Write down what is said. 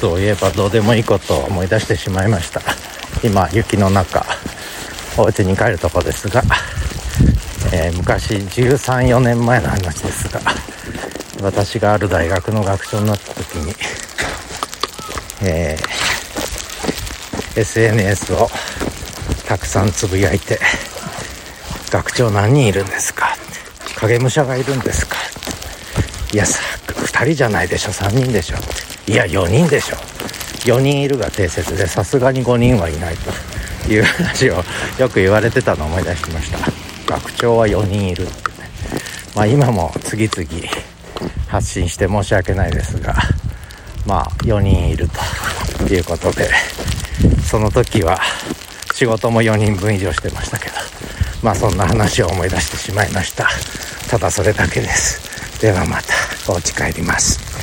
そういえばどうでもいいことを思い出してしまいました今雪の中お家に帰るとこですが、えー、昔134年前の話ですが私がある大学の学長になった時に、えー、SNS をたくさんつぶやいて「学長何人いるんですか?」影武者がいるんですか?」いやさ2人じゃないでしょ。3人でしょ」いや4人でしょ。4人いるが定説でさすがに5人はいないと。いう話をよく言われてたのを思い出しました。学長は4人いるってね。まあ今も次々発信して申し訳ないですがまあ4人いると。いうことでその時は仕事も4人分以上してましたけどまあそんな話を思い出してしまいました。ただそれだけです。ではまた。お家帰ります。